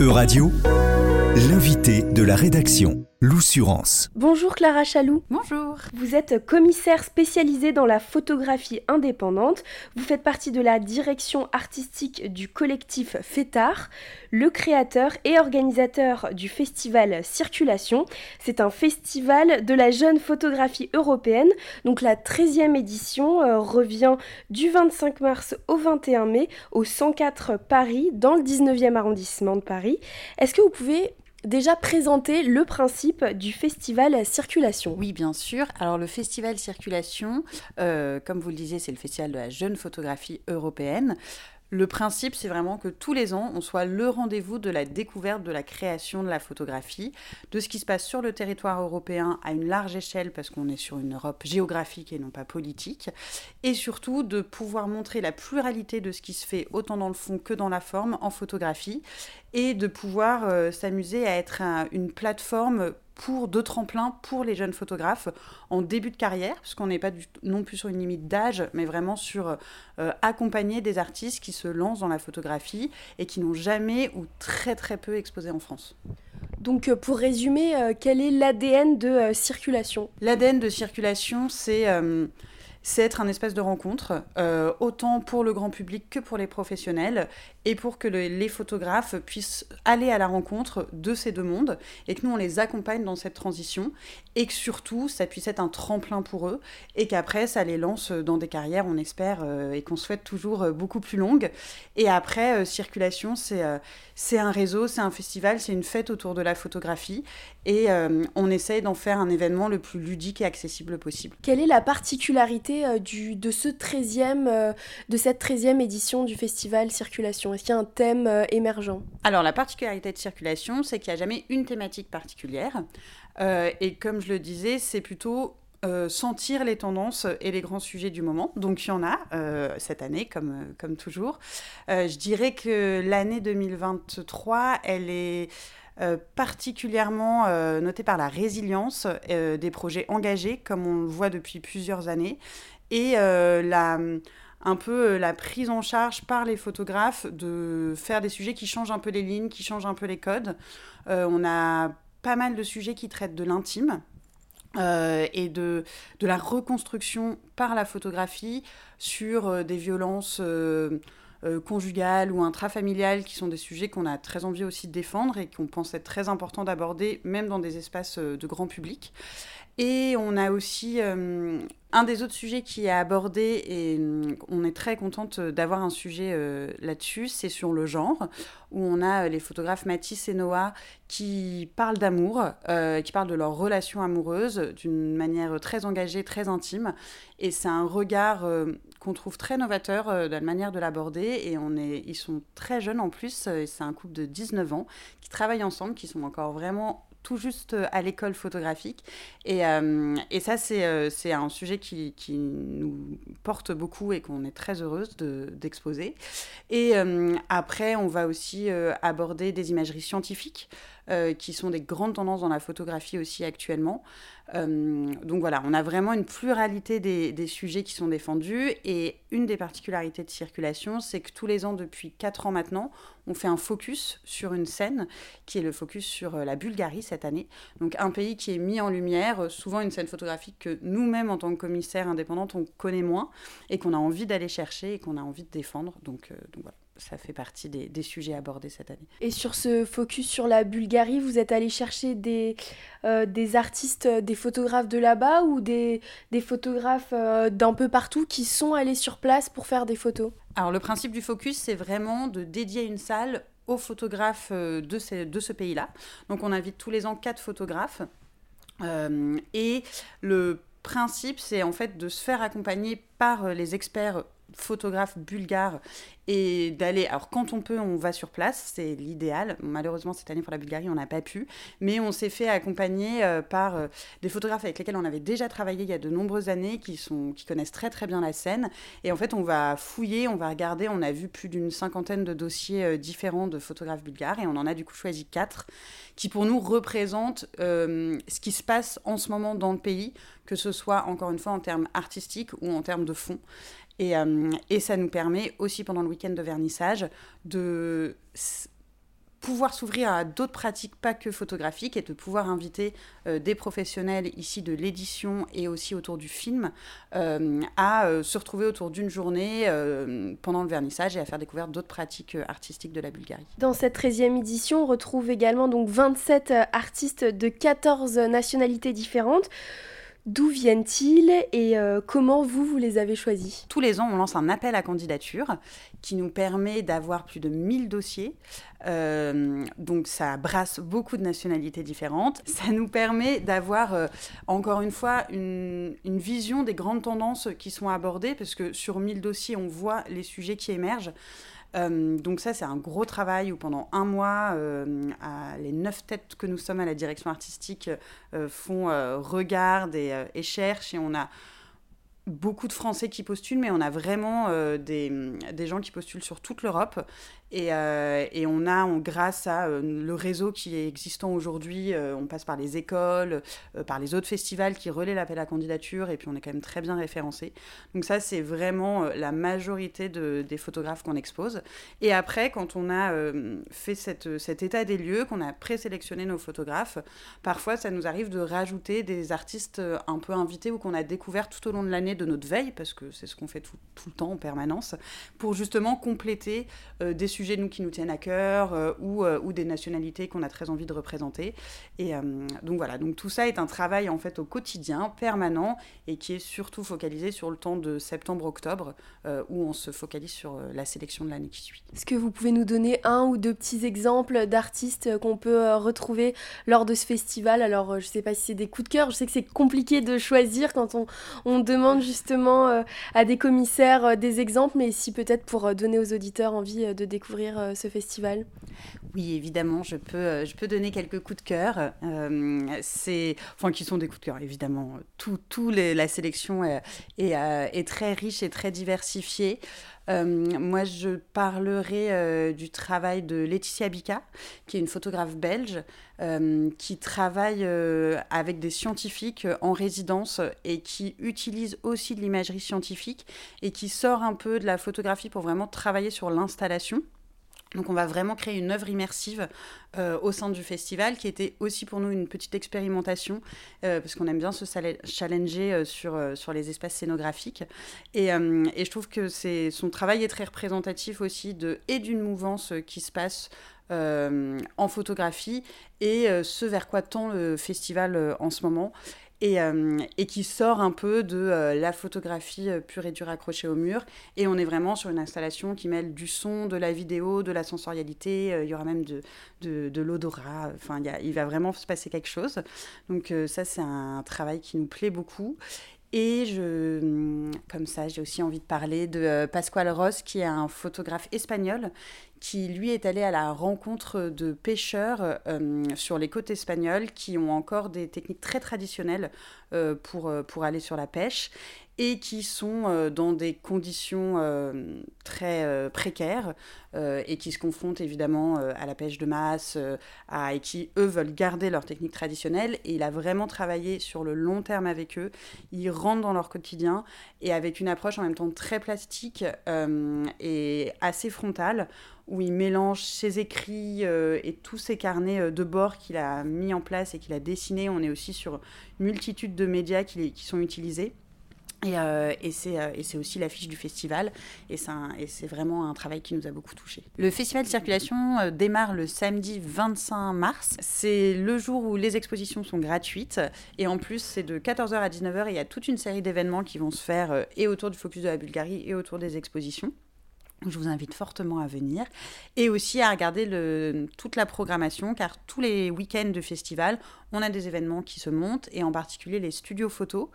Euradio, l'invité de la rédaction. L'Oussurance. Bonjour Clara Chaloux. Bonjour. Vous êtes commissaire spécialisée dans la photographie indépendante. Vous faites partie de la direction artistique du collectif FETAR, le créateur et organisateur du festival Circulation. C'est un festival de la jeune photographie européenne. Donc la 13e édition euh, revient du 25 mars au 21 mai au 104 Paris, dans le 19e arrondissement de Paris. Est-ce que vous pouvez déjà présenter le principe du festival Circulation. Oui, bien sûr. Alors le festival Circulation, euh, comme vous le disiez, c'est le festival de la jeune photographie européenne. Le principe, c'est vraiment que tous les ans, on soit le rendez-vous de la découverte de la création de la photographie, de ce qui se passe sur le territoire européen à une large échelle, parce qu'on est sur une Europe géographique et non pas politique, et surtout de pouvoir montrer la pluralité de ce qui se fait autant dans le fond que dans la forme en photographie, et de pouvoir euh, s'amuser à être une plateforme pour de tremplins pour les jeunes photographes en début de carrière, puisqu'on n'est pas non plus sur une limite d'âge, mais vraiment sur euh, accompagner des artistes qui se lancent dans la photographie et qui n'ont jamais ou très très peu exposé en France. Donc euh, pour résumer, euh, quel est l'ADN de circulation? L'ADN de circulation, c'est c'est être un espace de rencontre, euh, autant pour le grand public que pour les professionnels, et pour que les photographes puissent aller à la rencontre de ces deux mondes, et que nous, on les accompagne dans cette transition, et que surtout, ça puisse être un tremplin pour eux, et qu'après, ça les lance dans des carrières, on espère, euh, et qu'on souhaite toujours euh, beaucoup plus longues. Et après, Circulation, c'est c'est un réseau, c'est un festival, c'est une fête autour de la photographie, et on essaye d'en faire un événement le plus ludique et accessible possible. Quelle est la particularité euh, du, de, ce 13e, euh, de cette 13e édition du festival Circulation? Est-ce qu'il y a un thème euh, émergent Alors la particularité de Circulation, c'est qu'il n'y a jamais une thématique particulière. et comme je le disais, c'est plutôt sentir les tendances et les grands sujets du moment. Donc il y en a cette année, comme, comme toujours. je dirais que l'année 2023, elle est particulièrement notée par la résilience des projets engagés, comme on le voit depuis plusieurs années, et euh, la, un peu euh, la prise en charge par les photographes de faire des sujets qui changent un peu les lignes, qui changent un peu les codes. Euh, on a pas mal de sujets qui traitent de l'intime. et de, de, la reconstruction par la photographie sur des violences conjugales ou intrafamiliales, qui sont des sujets qu'on a très envie aussi de défendre et qu'on pense être très important d'aborder, même dans des espaces de grand public. Et on a aussi euh, un des autres sujets qui est abordé, et mm, on est très contente d'avoir un sujet euh, là-dessus, c'est sur le genre, où on a euh, les photographes Mathis et Noah qui parlent d'amour, qui parlent de leur relation amoureuse d'une manière très engagée, très intime. Et c'est un regard qu'on trouve très novateur dans la manière de l'aborder. Et on est, ils sont très jeunes en plus, c'est un couple de 19 ans qui travaillent ensemble, qui sont encore vraiment tout juste euh, à l'école photographique. Et, euh, et ça, c'est euh, un sujet qui, qui, nous porte beaucoup et qu'on est très heureuse d'exposer. et après, on va aussi aborder des imageries scientifiques. Qui sont des grandes tendances dans la photographie aussi actuellement. donc voilà, on a vraiment une pluralité des, sujets qui sont défendus. Et une des particularités de circulation, c'est que tous les ans, depuis 4 ans maintenant, on fait un focus sur une scène qui est le focus sur la Bulgarie cette année. Donc un pays qui est mis en lumière, euh, souvent une scène photographique que nous-mêmes en tant que commissaire indépendante on connaît moins et qu'on a envie d'aller chercher et qu'on a envie de défendre. Euh, donc voilà ça fait partie des, sujets abordés cette année. Et sur ce focus sur la Bulgarie, vous êtes allé chercher des, euh, des artistes, des photographes de là-bas ou des, des photographes d'un peu partout qui sont allés sur place pour faire des photos? Alors le principe du focus, c'est vraiment de dédier une salle aux photographes euh, de, ce, de ce pays-là. Donc on invite tous les ans quatre photographes. Euh, et le principe, c'est en fait de se faire accompagner par euh, les experts photographes bulgares et d'aller. Alors, quand on peut, on va sur place, c'est l'idéal. Malheureusement, cette année pour la Bulgarie, on n'a pas pu, mais on s'est fait accompagner euh, par euh, des photographes avec lesquels on avait déjà travaillé il y a de nombreuses années, qui, sont, qui connaissent très très bien la scène. Et en fait, on va fouiller, on va regarder. On a vu plus d'une cinquantaine de dossiers différents de photographes bulgares et on en a du coup choisi quatre qui pour nous représentent ce qui se passe en ce moment dans le pays, que ce soit encore une fois en termes artistiques ou en termes de fond. Et, et, ça nous permet aussi pendant le week-end de vernissage de pouvoir s'ouvrir à d'autres pratiques pas que photographiques et de pouvoir inviter des professionnels ici de l'édition et aussi autour du film à se retrouver autour d'une journée pendant le vernissage et à faire découvrir d'autres pratiques artistiques de la Bulgarie. Dans cette 13e édition, on retrouve également donc 27 artistes de 14 nationalités différentes. D'où viennent-ils et euh, comment vous, vous les avez choisis? Tous les ans, on lance un appel à candidature qui nous permet d'avoir plus de 1000 dossiers. Euh, donc ça brasse beaucoup de nationalités différentes. Ça nous permet d'avoir, euh, encore une fois, une, une, vision des grandes tendances qui sont abordées, parce que sur 1000 dossiers, on voit les sujets qui émergent. Euh, donc ça, c'est un gros travail où pendant un mois, euh, les neuf têtes que nous sommes à la direction artistique euh, font, regardent et, et, cherchent. Et on a beaucoup de Français qui postulent, mais on a vraiment des, des, gens qui postulent sur toute l'Europe. Et, euh, et, on a, on, grâce à euh, le réseau qui est existant aujourd'hui, euh, on passe par les écoles, par les autres festivals qui relaient l'appel à candidature, et puis on est quand même très bien référencé. Donc ça, c'est vraiment la majorité de, des photographes qu'on expose. Et après, quand on a fait cette, cet état des lieux, qu'on a présélectionné nos photographes, parfois ça nous arrive de rajouter des artistes un peu invités ou qu'on a découvert tout au long de l'année de notre veille, parce que c'est ce qu'on fait tout, tout, le temps en permanence, pour justement compléter des sujets nous, qui nous tiennent à cœur euh, ou, euh, ou, des nationalités qu'on a très envie de représenter. Et euh, donc voilà, donc tout ça est un travail en fait au quotidien, permanent et qui est surtout focalisé sur le temps de septembre-octobre où on se focalise sur la sélection de l'année qui suit. Est-ce que vous pouvez nous donner un ou deux petits exemples d'artistes qu'on peut retrouver lors de ce festival? Alors je sais pas si c'est des coups de cœur, je sais que c'est compliqué de choisir quand on, on demande justement à des commissaires des exemples, mais si peut-être pour donner aux auditeurs envie de découvrir euh, ce festival? Oui, évidemment, je peux, euh, je peux donner quelques coups de cœur. Euh, c'est, enfin, qui sont des coups de cœur, évidemment. Tout, tout la sélection est, est, très riche et très diversifiée. moi, je parlerai du travail de Laetitia Bica, qui est une photographe belge, qui travaille avec des scientifiques en résidence et qui utilise aussi de l'imagerie scientifique et qui sort un peu de la photographie pour vraiment travailler sur l'installation. Donc on va vraiment créer une œuvre immersive euh, au sein du festival qui était aussi pour nous une petite expérimentation euh, parce qu'on aime bien se challenger euh, sur, les espaces scénographiques. Et, et je trouve que son travail est très représentatif aussi de, et d'une mouvance qui se passe en photographie et ce vers quoi tend le festival en ce moment et, euh, et, qui sort un peu de euh, la photographie euh, pure et dure accrochée au mur. Et on est vraiment sur une installation qui mêle du son, de la vidéo, de la sensorialité. il y aura même de, de, de l'odorat. Enfin, il va vraiment se passer quelque chose. Donc ça, c'est un travail qui nous plaît beaucoup. Et je, comme ça, j'ai aussi envie de parler de Pascual Ross, qui est un photographe espagnol qui lui est allé à la rencontre de pêcheurs euh, sur les côtes espagnoles qui ont encore des techniques très traditionnelles euh, euh, pour aller sur la pêche et qui sont dans des conditions très précaires et qui se confrontent évidemment à la pêche de masse et qui, eux, veulent garder leur technique traditionnelle. Et il a vraiment travaillé sur le long terme avec eux. Ils rentrent dans leur quotidien et avec une approche en même temps très plastique et assez frontale où il mélange ses écrits euh, et tous ses carnets euh, de bord qu'il a mis en place et qu'il a dessinés. On est aussi sur une multitude de médias qui sont utilisés. Et, euh, et c'est aussi l'affiche du festival, et c'est vraiment un travail qui nous a beaucoup touchés. Le festival Circulation démarre le samedi 25 mars. C'est le jour où les expositions sont gratuites, et en plus c'est de 14h à 19h, et il y a toute une série d'événements qui vont se faire et autour du focus de la Bulgarie et autour des expositions. Je vous invite fortement à venir et aussi à regarder toute la programmation car tous les week-ends de festival, on a des événements qui se montent et en particulier les studios photos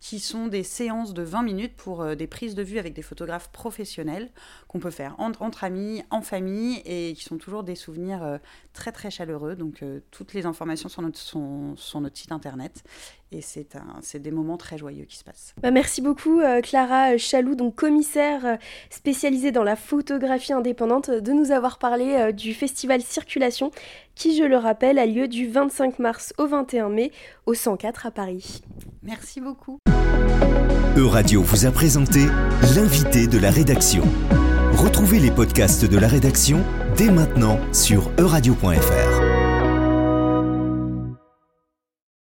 qui sont des séances de 20 minutes pour euh, des prises de vue avec des photographes professionnels qu'on peut faire entre, amis, en famille et qui sont toujours des souvenirs euh, très très chaleureux. Donc euh, toutes les informations sont sur notre site internet et c'est des moments très joyeux qui se passent. Bah, merci beaucoup Clara Chaloux, donc commissaire spécialisée dans la photographie indépendante, de nous avoir parlé du festival Circulation qui, je le rappelle, a lieu du 25 mars au 21 mai au 104 à Paris. Merci beaucoup. Euradio vous a présenté l'invité de la rédaction. Retrouvez les podcasts de la rédaction dès maintenant sur euradio.fr.